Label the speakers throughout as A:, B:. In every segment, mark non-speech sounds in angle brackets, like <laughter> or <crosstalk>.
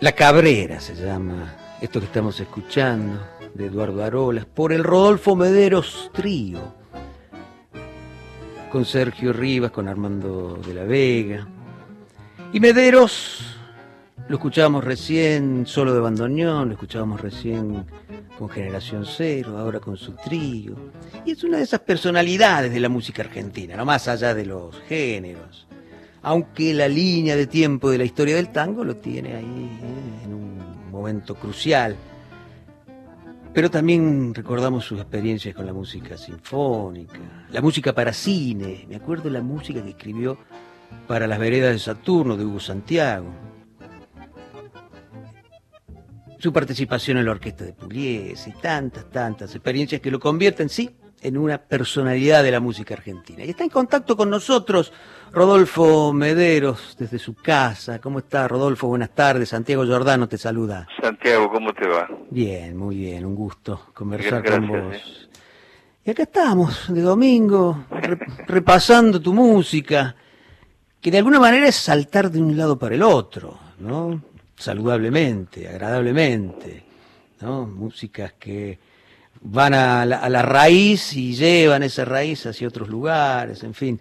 A: La Cabrera se llama esto que estamos escuchando de Eduardo Arolas por el Rodolfo Mederos Trío con Sergio Rivas, con Armando de la Vega. Y Mederos lo escuchábamos recién solo de bandoneón, lo escuchábamos recién con Generación Cero, ahora con su trío. Y es una de esas personalidades de la música argentina, no más allá de los géneros aunque la línea de tiempo de la historia del tango lo tiene ahí ¿eh? en un momento crucial. Pero también recordamos sus experiencias con la música sinfónica, la música para cine. Me acuerdo la música que escribió para las veredas de Saturno de Hugo Santiago. Su participación en la orquesta de Pugliese y tantas, tantas experiencias que lo convierten, sí, en una personalidad de la música argentina. Y está en contacto con nosotros Rodolfo Mederos desde su casa. ¿Cómo está Rodolfo? Buenas tardes. Santiago Giordano te saluda.
B: Santiago, ¿cómo te va?
A: Bien, muy bien. Un gusto conversar con vos. Eh. Y acá estamos, de domingo, <laughs> repasando tu música, que de alguna manera es saltar de un lado para el otro, ¿no? Saludablemente, agradablemente, ¿no? Músicas que van a la, raíz y llevan esa raíz hacia otros lugares, en fin,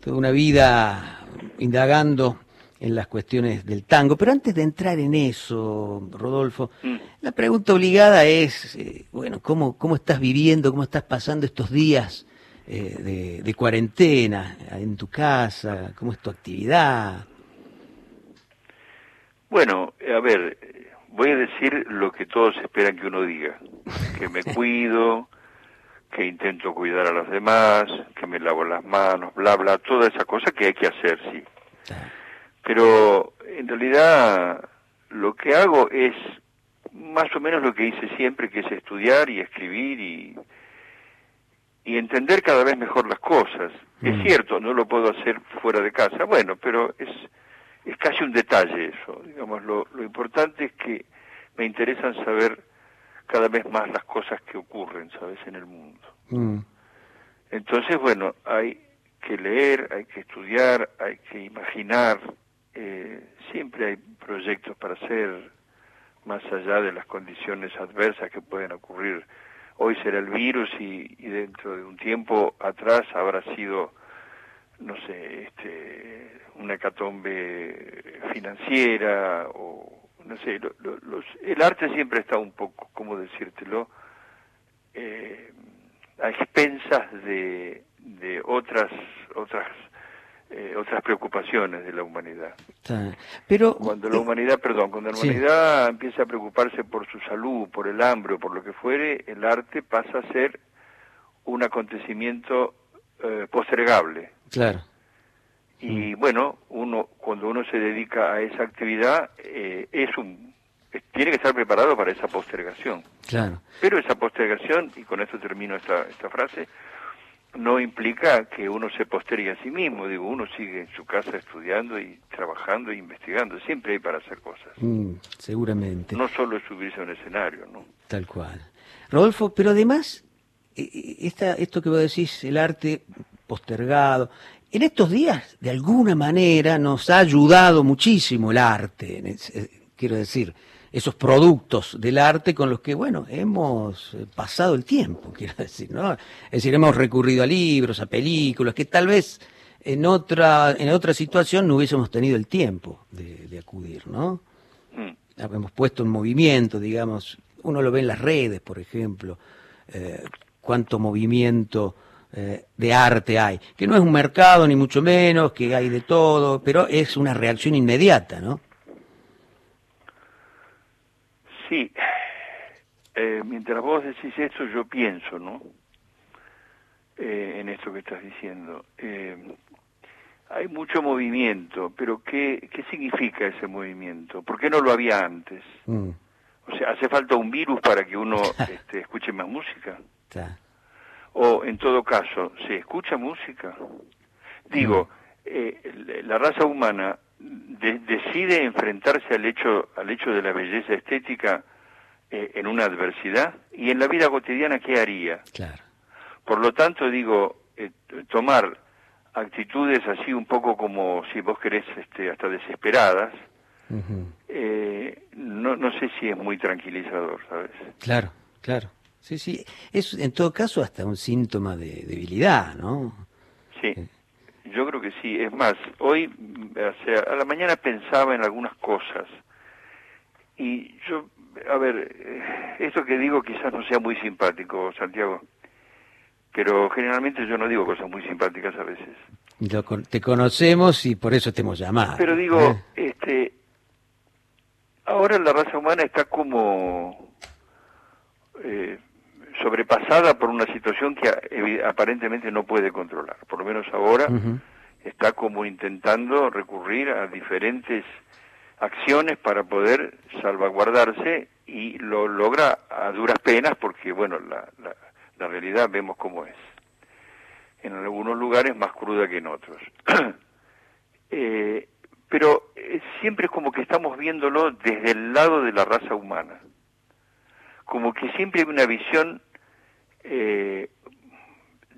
A: toda una vida indagando en las cuestiones del tango. Pero antes de entrar en eso, Rodolfo, mm. la pregunta obligada es, eh, bueno, ¿cómo, ¿cómo estás viviendo, cómo estás pasando estos días eh, de, de, cuarentena en tu casa? ¿Cómo es tu actividad?
B: Bueno, a ver, voy a decir lo que todos esperan que uno diga, que me <laughs> cuido, que intento cuidar a los demás, que me lavo las manos, bla, bla, toda esa cosa que hay que hacer, sí. Pero en realidad lo que hago es más o menos lo que hice siempre, que es estudiar y escribir y, y entender cada vez mejor las cosas. Es mm. cierto, no lo puedo hacer fuera de casa, bueno, pero es es casi un detalle eso. Digamos, lo, lo importante es que me interesan saber cada vez más las cosas que ocurren, ¿sabes?, en el mundo. Mm. Entonces, bueno, hay que leer, hay que estudiar, hay que imaginar, eh, siempre hay proyectos para hacer, más allá de las condiciones adversas que pueden ocurrir. Hoy será el virus y, y dentro de un tiempo atrás habrá sido, no sé, este, una hecatombe financiera o no sé, los, el arte siempre está un poco, ¿cómo decírtelo? Eh, a expensas de, de otras otras eh, otras preocupaciones de la humanidad.
A: Pero
B: cuando la humanidad, perdón, cuando la humanidad empieza a preocuparse por su salud, por el hambre o por lo que fuere, el arte pasa a ser un acontecimiento eh, postergable.
A: Claro.
B: Y bueno, uno cuando uno se dedica a esa actividad eh, es un tiene que estar preparado para esa postergación.
A: Claro.
B: Pero esa postergación, y con esto termino esta, esta frase, no implica que uno se postergue a sí mismo. Digo, uno sigue en su casa estudiando y trabajando e investigando. Siempre hay para hacer cosas.
A: Mm, seguramente.
B: No solo es subirse a un escenario, ¿no?
A: Tal cual. Rodolfo, pero además, eh, eh, esta, esto que vos decís, el arte postergado, en estos días, de alguna manera, nos ha ayudado muchísimo el arte, eh, quiero decir, esos productos del arte con los que, bueno, hemos eh, pasado el tiempo, <laughs> quiero decir, ¿no? Es decir, hemos recurrido a libros, a películas, que tal vez en otra, en otra situación no hubiésemos tenido el tiempo de, acudir, ¿no? Mm. Hemos puesto en movimiento, digamos, uno lo ve en las redes, por ejemplo, eh, cuánto movimiento eh, de arte hay, que no es un mercado ni mucho menos, que hay de todo, pero es una reacción inmediata, ¿no?
B: Sí, eh, mientras vos decís esto yo pienso, ¿no? Eh, en esto que estás diciendo. hay mucho movimiento, pero ¿qué, ¿qué significa ese movimiento? ¿Por qué no lo había antes? Mm. O sea, ¿hace falta un virus para que uno <laughs> este, escuche más música? O en todo caso, ¿se escucha música? Digo, eh, la raza humana decide enfrentarse al hecho, al hecho de la belleza estética eh, en una adversidad y en la vida cotidiana qué haría.
A: Claro.
B: Por lo tanto, digo, eh, tomar actitudes así un poco como, si vos querés, este, hasta desesperadas, eh, no, no sé si es muy tranquilizador, ¿sabes?
A: Claro, claro. Sí, sí. Es en todo caso hasta un síntoma de debilidad, ¿no?
B: Sí. Yo creo que sí. Es más, hoy, o sea, a la mañana pensaba en algunas cosas. Y yo, a ver, eh, esto que digo quizás no sea muy simpático, Santiago. Pero generalmente yo no digo cosas muy simpáticas a veces.
A: te conocemos y por eso te hemos llamado.
B: Pero digo, ¿eh? este, ahora la raza humana está como eh, sobrepasada por una situación que aparentemente no puede controlar. Por lo menos ahora está como intentando recurrir a diferentes acciones para poder salvaguardarse y lo logra a duras penas porque, bueno, la, la, realidad vemos cómo es. En algunos lugares más cruda que en otros. <clears throat> eh, pero eh, siempre es como que estamos viéndolo desde el lado de la raza humana. Como que siempre hay una visión eh,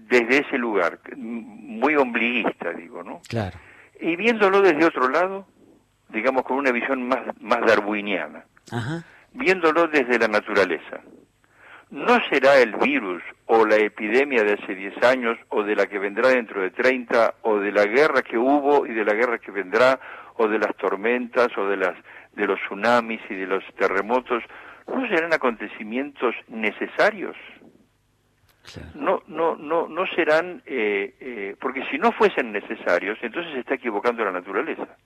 B: desde ese lugar, muy ombliguista, digo, ¿no?
A: Claro.
B: Y viéndolo desde otro lado, digamos con una visión más, más darwiniana, viéndolo desde la naturaleza. ¿No será el virus o la epidemia de hace 10 años o de la que vendrá dentro de 30 o de la guerra que hubo y de la guerra que vendrá o de las tormentas o de las de los tsunamis y de los terremotos no serán acontecimientos necesarios? No no no no serán eh, eh, porque si no fuesen necesarios entonces se está equivocando la naturaleza.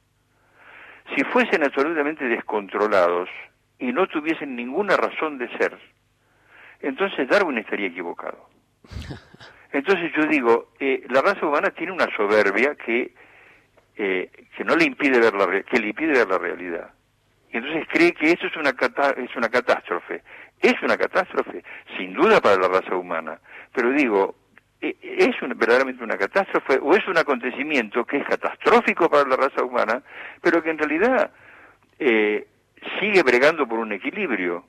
B: Si fuesen absolutamente descontrolados y no tuviesen ninguna razón de ser entonces Darwin estaría equivocado. <laughs> Entonces yo digo eh, la raza humana tiene una soberbia que que no le impide ver la que le impide ver la realidad. Y entonces cree que eso es una es una catástrofe es una catástrofe, sin duda para la raza humana, pero digo, e, ¿es verdaderamente una catástrofe o es un acontecimiento que es catastrófico para la raza humana, pero que en realidad eh, sigue bregando por un equilibrio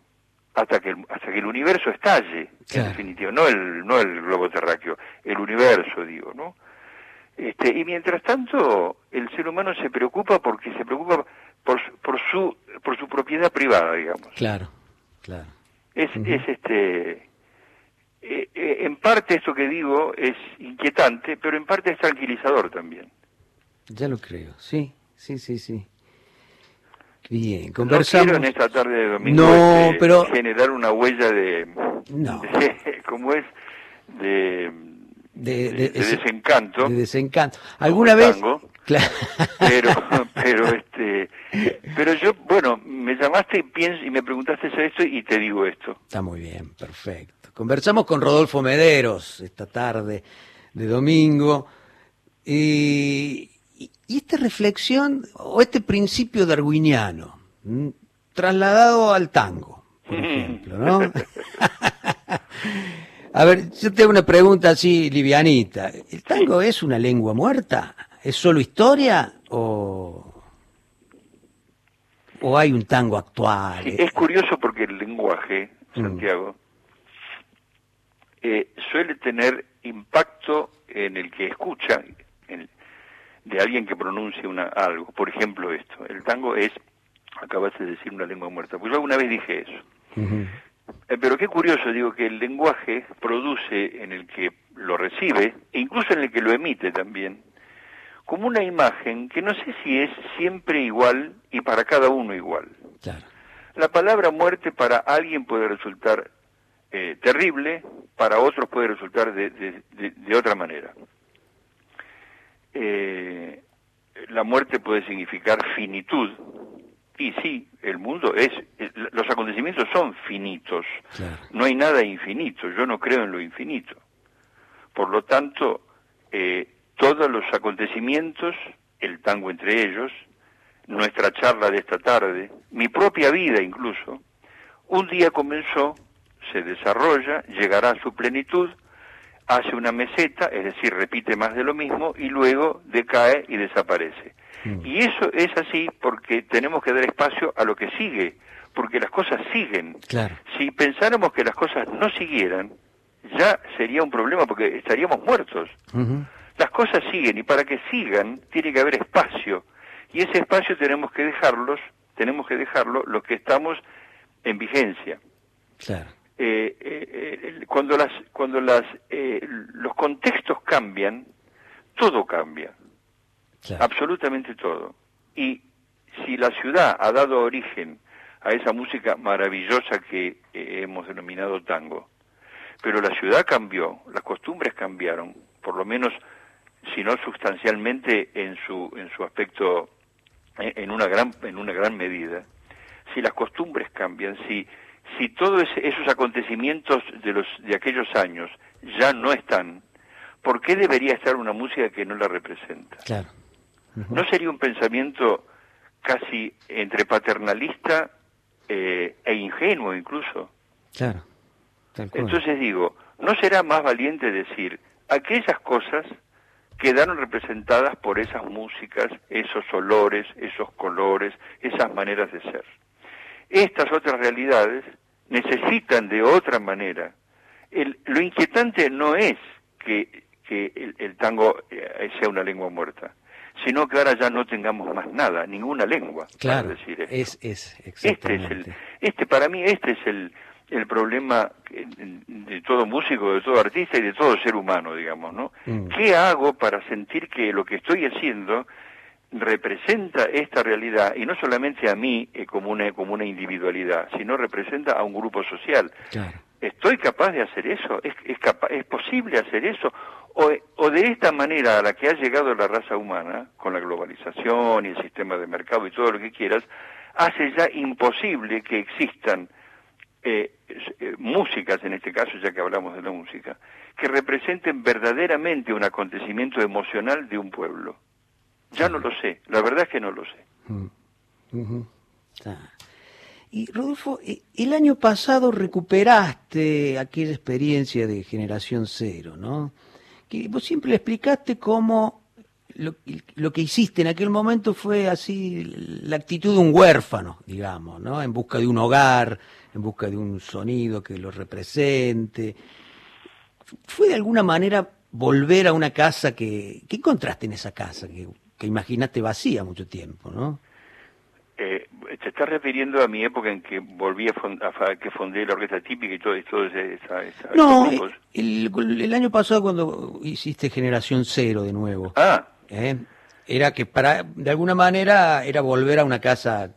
B: hasta que el, hasta que el universo estalle, en definitiva, no el, no el globo terráqueo, el universo, digo, ¿no? Este, y mientras tanto, el ser humano se preocupa porque se preocupa por, por, su, por su propiedad privada, digamos.
A: Claro, claro.
B: Es, es este, eh, eh, en parte esto que digo es inquietante, pero en parte es tranquilizador también.
A: Ya lo creo, sí, sí, sí, sí. Bien, conversamos.
B: No quiero en esta tarde de domingo
A: no, este, pero...
B: generar una huella de,
A: no. <laughs>
B: ¿cómo es? De,
A: de,
B: desencanto.
A: De desencanto. ¿Alguna vez?
B: Claro. Pero, <laughs> pero este, pero yo, bueno, me llamaste y, y me preguntaste esto y te digo esto.
A: Está muy bien, perfecto. Conversamos con Rodolfo Mederos esta tarde de domingo y, esta reflexión o este principio darwiniano trasladado al tango, por ejemplo, ¿no? <laughs> A ver, yo tengo una pregunta así livianita. ¿El tango es una lengua muerta? ¿Es solo historia o, o hay un tango actual?
B: es curioso porque el lenguaje, mm. Santiago, eh, suele tener impacto en el que escucha, de alguien que pronuncia una, algo. Por ejemplo, esto. El tango es, acabas de decir, una lengua muerta. Pues yo alguna vez dije eso. Eh, pero qué curioso, digo, que el lenguaje produce en el que lo recibe, e incluso en el que lo emite también, como una imagen que no sé si es siempre igual y para cada uno igual. La palabra muerte para alguien puede resultar eh, terrible, para otros puede resultar de, de, otra manera. Eh, la muerte puede significar finitud, y sí, el mundo es, los acontecimientos son finitos, no hay nada infinito, yo no creo en lo infinito. Por lo tanto, eh, todos los acontecimientos, el tango entre ellos, nuestra charla de esta tarde, mi propia vida incluso, un día comenzó, se desarrolla, llegará a su plenitud, hace una meseta, es decir, repite más de lo mismo y luego decae y desaparece. Mm. Y eso es así porque tenemos que dar espacio a lo que sigue, porque las cosas siguen.
A: Claro.
B: Si pensáramos que las cosas no siguieran, ya sería un problema porque estaríamos muertos. Las cosas siguen y para que sigan tiene que haber espacio y ese espacio tenemos que dejarlos, tenemos que dejarlo los que estamos en vigencia.
A: Claro.
B: Eh, eh, cuando las cuando las eh, los contextos cambian, todo cambia, absolutamente todo. Y si la ciudad ha dado origen a esa música maravillosa que hemos denominado tango, pero la ciudad cambió, las costumbres cambiaron, por lo menos si no sustancialmente en su en su aspecto en una gran en una gran medida. Si las costumbres cambian, si si todos esos acontecimientos de los de aquellos años ya no están, ¿por qué debería estar una música que no la representa?
A: Claro.
B: ¿No sería un pensamiento casi entre paternalista eh, e ingenuo incluso?
A: Claro.
B: Entonces digo, ¿no será más valiente decir aquellas cosas quedaron representadas por esas músicas, esos olores, esos colores, esas maneras de ser? Estas otras realidades necesitan de otra manera. lo inquietante no es que, el, tango eh, sea una lengua muerta, sino que ahora ya no tengamos más nada, ninguna lengua.
A: Claro, decir es, es,
B: Este, es el, este, para mí, este es el, el problema de todo músico, de todo artista y de todo ser humano, digamos, ¿no? Mm. ¿Qué hago para sentir que lo que estoy haciendo representa esta realidad y no solamente a mí eh, como una como una individualidad, sino representa a un grupo social. ¿Estoy capaz de hacer eso? ¿Es, es, ¿Es posible hacer eso? O, o de esta manera a la que ha llegado la raza humana, con la globalización y el sistema de mercado y todo lo que quieras, hace ya imposible que existan eh, eh, músicas, en este caso, ya que hablamos de la música, que representen verdaderamente un acontecimiento emocional de un pueblo. Ya no lo sé, la verdad es que no lo sé.
A: Mm. Y Rodolfo, el año pasado recuperaste aquella experiencia de generación cero, ¿no? Que vos siempre le explicaste cómo lo, lo, que hiciste en aquel momento fue así la actitud de un huérfano, digamos, ¿no? En busca de un hogar, en busca de un sonido que lo represente. ¿Fue de alguna manera volver a una casa que... ¿Qué encontraste en esa casa? Que que imaginaste vacía mucho tiempo, ¿no?
B: Eh, te estás refiriendo a mi época en que volví a, que fundé la orquesta típica y todo, eso esa, esa,
A: No, el, el, año pasado cuando hiciste Generación Cero de nuevo.
B: Ah.
A: ¿Eh? Era que para, de alguna manera, era volver a una casa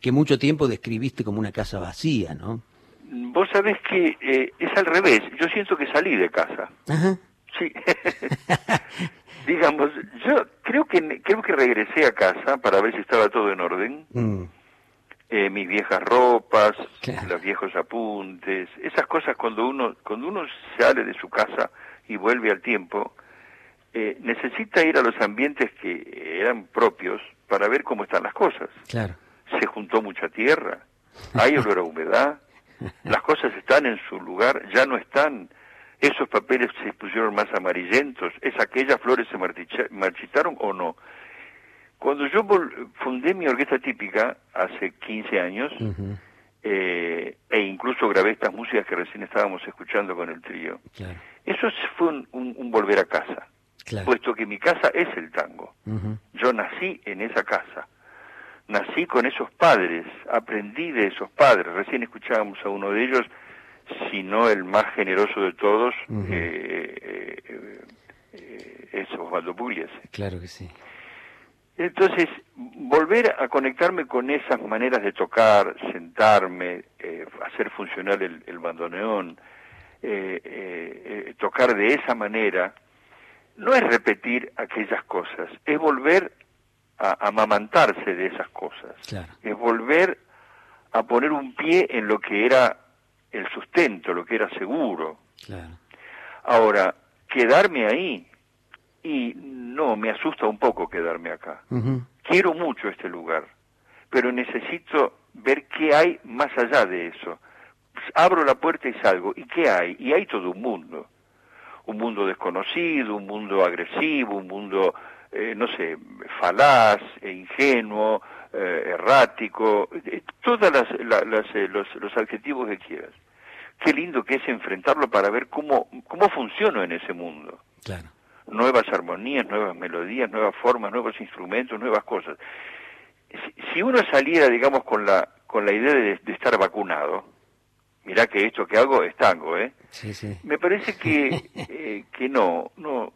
A: que mucho tiempo describiste como una casa vacía, ¿no?
B: Vos sabés que eh, es al revés. Yo siento que salí de casa.
A: Ajá.
B: Sí. <laughs> digamos, yo creo que creo que regresé a casa para ver si estaba todo en orden. Mm. Eh, mis viejas ropas, los viejos apuntes, esas cosas cuando uno cuando uno sale de su casa y vuelve al tiempo, eh, necesita ir a los ambientes que eran propios para ver cómo están las cosas.
A: Claro.
B: Se juntó mucha tierra, hay <laughs> olor a humedad, las cosas están en su lugar, ya no están esos papeles se pusieron más amarillentos, es aquellas flores se marchitaron o no. Cuando yo fundé mi orquesta típica hace 15 años, eh, e incluso grabé estas músicas que recién estábamos escuchando con el trío, eso fue un, volver a casa, puesto que mi casa es el tango. Yo nací en esa casa, nací con esos padres, aprendí de esos padres, recién escuchábamos a uno de ellos, sino el más generoso de todos, eh, eh, eh, es Osvaldo Pugliese.
A: Claro que sí.
B: Entonces, volver a conectarme con esas maneras de tocar, sentarme, hacer funcionar el, el bandoneón, tocar de esa manera, no es repetir aquellas cosas, es volver a amamantarse de esas cosas, es volver a poner un pie en lo que era el sustento, lo que era seguro. Ahora, quedarme ahí, y no, me asusta un poco quedarme acá. Quiero mucho este lugar, pero necesito ver qué hay más allá de eso. Abro la puerta y salgo, ¿y qué hay? Y hay todo un mundo. Un mundo desconocido, un mundo agresivo, un mundo eh, no sé, falaz, ingenuo, eh, errático, eh, todos las, los, los, adjetivos que quieras. Qué lindo que es enfrentarlo para ver cómo, cómo funciona en ese mundo.
A: Claro.
B: Nuevas armonías, nuevas melodías, nuevas formas, nuevos instrumentos, nuevas cosas. Si, uno saliera, digamos, con la, con la idea de, estar vacunado, mirá que esto que hago es tango, ¿eh?
A: Sí, sí.
B: Me parece que, <laughs> que no, no,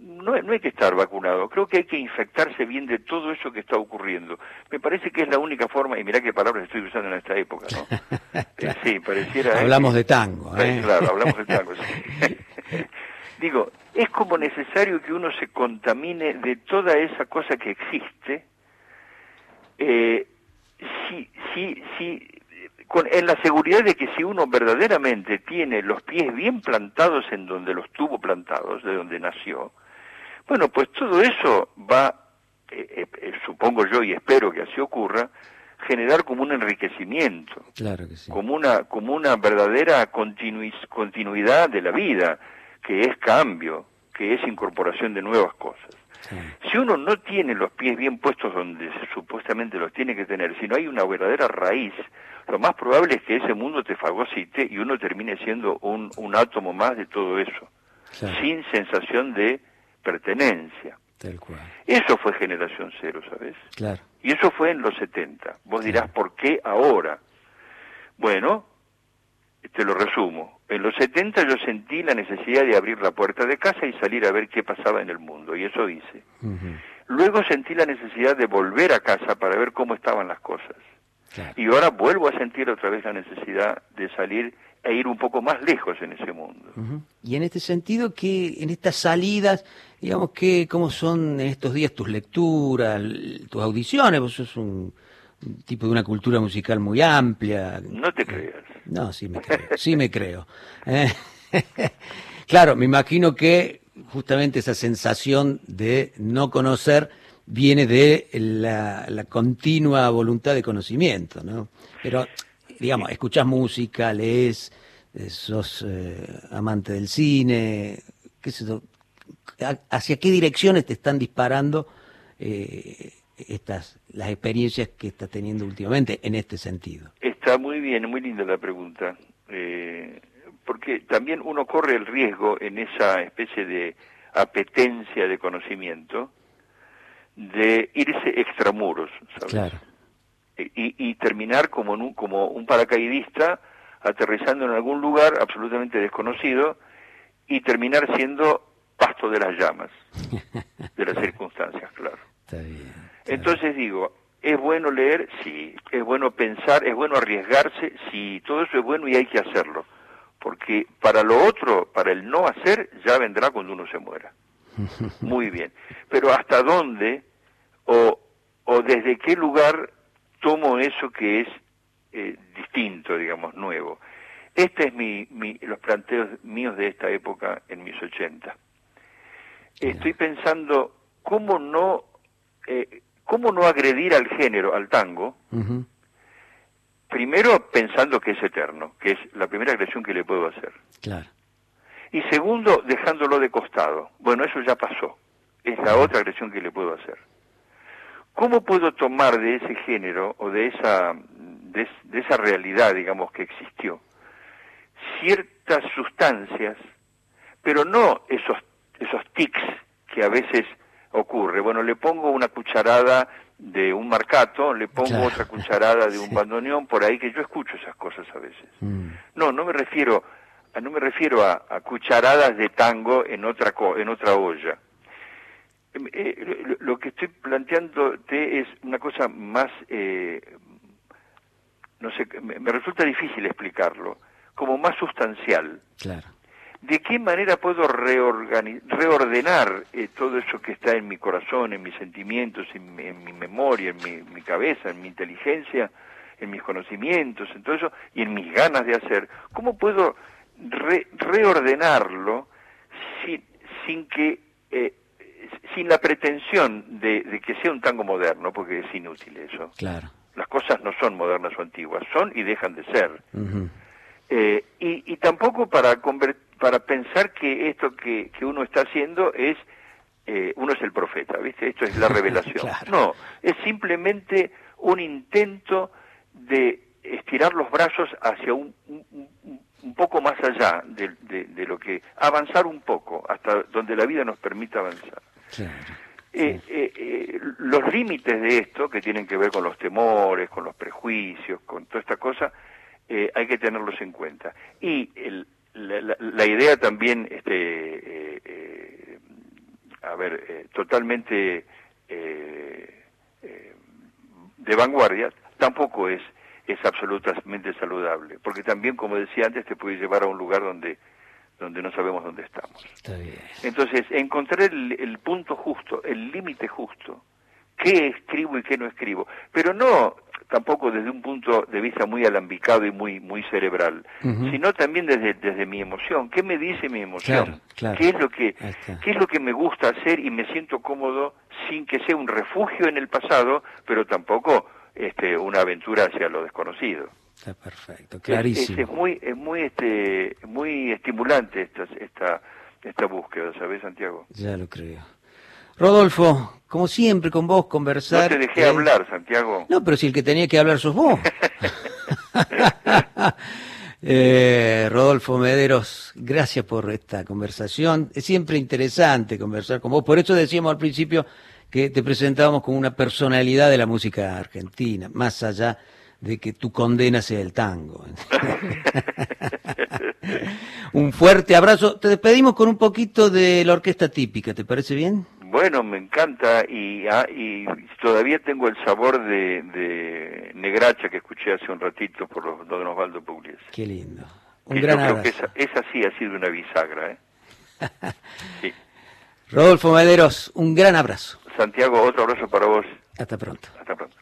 B: no, no, hay que estar vacunado, creo que hay que infectarse bien de todo eso que está ocurriendo. Me parece que es la única forma, y mirá qué palabras estoy usando en esta época, ¿no? <laughs>
A: Eh, sí, pareciera... Hablamos de tango, ¿eh?
B: Claro, hablamos de tango, <laughs> Digo, es como necesario que uno se contamine de toda esa cosa que existe, eh, si, si, si, con, en la seguridad de que si uno verdaderamente tiene los pies bien plantados en donde los tuvo plantados, de donde nació, bueno, pues todo eso va, eh, eh, eh, supongo yo y espero que así ocurra, generar como un enriquecimiento,
A: claro que sí.
B: como una como una verdadera continuidad de la vida, que es cambio, que es incorporación de nuevas cosas. Si uno no tiene los pies bien puestos donde supuestamente los tiene que tener, si no hay una verdadera raíz, lo más probable es que ese mundo te fagocite y uno termine siendo un, un átomo más de todo eso, sin sensación de pertenencia. Eso fue generación cero, ¿sabes?
A: Claro.
B: Y eso fue en los 70. Vos dirás, ¿por qué ahora? Bueno, te lo resumo. En los 70 yo sentí la necesidad de abrir la puerta de casa y salir a ver qué pasaba en el mundo, y eso hice. Luego sentí la necesidad de volver a casa para ver cómo estaban las cosas. Y ahora vuelvo a sentir otra vez la necesidad de salir e ir un poco más lejos en ese mundo.
A: Y en este sentido, que en estas salidas, digamos que cómo son en estos días tus lecturas, tus audiciones, vos sos un, tipo de una cultura musical muy amplia.
B: No te creas.
A: No, sí me creo, sí me creo. Eh, <laughs> claro, me imagino que justamente esa sensación de no conocer viene de la, la continua voluntad de conocimiento, ¿no? Pero digamos, escuchás música, lees, eh, sos eh, amante del cine, qué sé ¿hacia qué direcciones te están disparando eh, estas las experiencias que estás teniendo últimamente en este sentido?
B: Está muy bien, muy linda la pregunta, porque también uno corre el riesgo en esa especie de apetencia de conocimiento de irse extramuros, ¿sabes?
A: Claro
B: y, terminar como, un, como un paracaidista aterrizando en algún lugar absolutamente desconocido y terminar siendo pasto de las llamas, de las <laughs> circunstancias, claro. Entonces digo, ¿es bueno leer? Sí. ¿Es bueno pensar? ¿Es bueno arriesgarse? Sí. Todo eso es bueno y hay que hacerlo. Porque para lo otro, para el no hacer, ya vendrá cuando uno se muera. <laughs> Muy bien. Pero ¿hasta dónde o, o desde qué lugar tomo eso que es eh, distinto, digamos, nuevo. Este es mi, los planteos míos de esta época en mis 80. Estoy pensando cómo no, eh, cómo no agredir al género, al tango, primero pensando que es eterno, que es la primera agresión que le puedo hacer.
A: Claro.
B: Y segundo, dejándolo de costado. Bueno, eso ya pasó. Es la otra agresión que le puedo hacer. ¿Cómo puedo tomar de ese género o de esa, de, esa realidad, digamos, que existió, ciertas sustancias, pero no esos, esos tics que a veces ocurre? Bueno, le pongo una cucharada de un marcato, le pongo otra cucharada de un <laughs> bandoneón, por ahí que yo escucho esas cosas a veces. Mm. No, no me refiero, no me refiero a, a, cucharadas de tango en otra, en otra olla eh, lo que estoy planteando es una cosa más, eh, no sé, me, resulta difícil explicarlo, como más sustancial.
A: Claro.
B: ¿De qué manera puedo reordenar eh, todo eso que está en mi corazón, en mis sentimientos, en mi, memoria, en mi, cabeza, en mi inteligencia, en mis conocimientos, en todo eso, y en mis ganas de hacer? ¿Cómo puedo reordenarlo sin, sin que eh, sin la pretensión de, que sea un tango moderno, porque es inútil eso.
A: Claro.
B: Las cosas no son modernas o antiguas, son y dejan de ser. Eh, y, tampoco para, para pensar que esto que, uno está haciendo es eh, uno es el profeta, ¿viste? Esto es la <laughs> revelación.
A: Claro.
B: No, es simplemente un intento de estirar los brazos hacia un, un- poco más allá de, de- de lo que... avanzar un poco, hasta donde la vida nos permita avanzar.
A: Claro.
B: Eh, eh, eh, los límites de esto, que tienen que ver con los temores, con los prejuicios, con toda esta cosa, eh, hay que tenerlos en cuenta. Y el- la, la- la idea también, este, eh, eh, a ver, eh, totalmente eh, de vanguardia, tampoco es, es absolutamente saludable, porque también, como decía antes, te puede llevar a un lugar donde, donde no sabemos dónde estamos.
A: Está bien.
B: Entonces, encontrar el, el punto justo, el límite justo, qué escribo y qué no escribo, pero no tampoco desde un punto de vista muy alambicado y muy muy cerebral, sino también desde desde mi emoción, qué me dice mi emoción,
A: Claro, claro.
B: qué es lo que qué es lo que me gusta hacer y me siento cómodo sin que sea un refugio en el pasado, pero tampoco este una aventura hacia lo desconocido.
A: Está perfecto,
B: Es-
A: clarísimo.
B: Es, es muy, es muy, este, muy estimulante esta, esta, esta búsqueda, ¿sabes, Santiago?
A: Ya lo creo. Rodolfo, como siempre con vos
B: No
A: conversar.
B: te dejé
A: eh,
B: hablar, Santiago.
A: No, pero si el que tenía que hablar sos vos. <laughs> <laughs> Eh, Rodolfo Mederos, gracias por esta conversación. Es siempre interesante conversar con vos. Por eso decíamos al principio que te presentábamos como una personalidad de la música argentina, más allá de que tu condena sea el tango. <laughs> un fuerte abrazo. Te despedimos con un poquito de la orquesta típica, ¿te parece bien?
B: Bueno, me encanta y, ah, y todavía tengo el sabor de, de Negracha que escuché hace un ratito por los, don Osvaldo Pugliese.
A: Qué lindo. Un
B: Que
A: gran
B: yo creo
A: abrazo.
B: que esa, esa sí ha sido una bisagra, ¿eh? <laughs> Sí.
A: Rodolfo Mederos, un gran abrazo.
B: Santiago, otro abrazo para vos.
A: Hasta pronto.
B: Hasta pronto.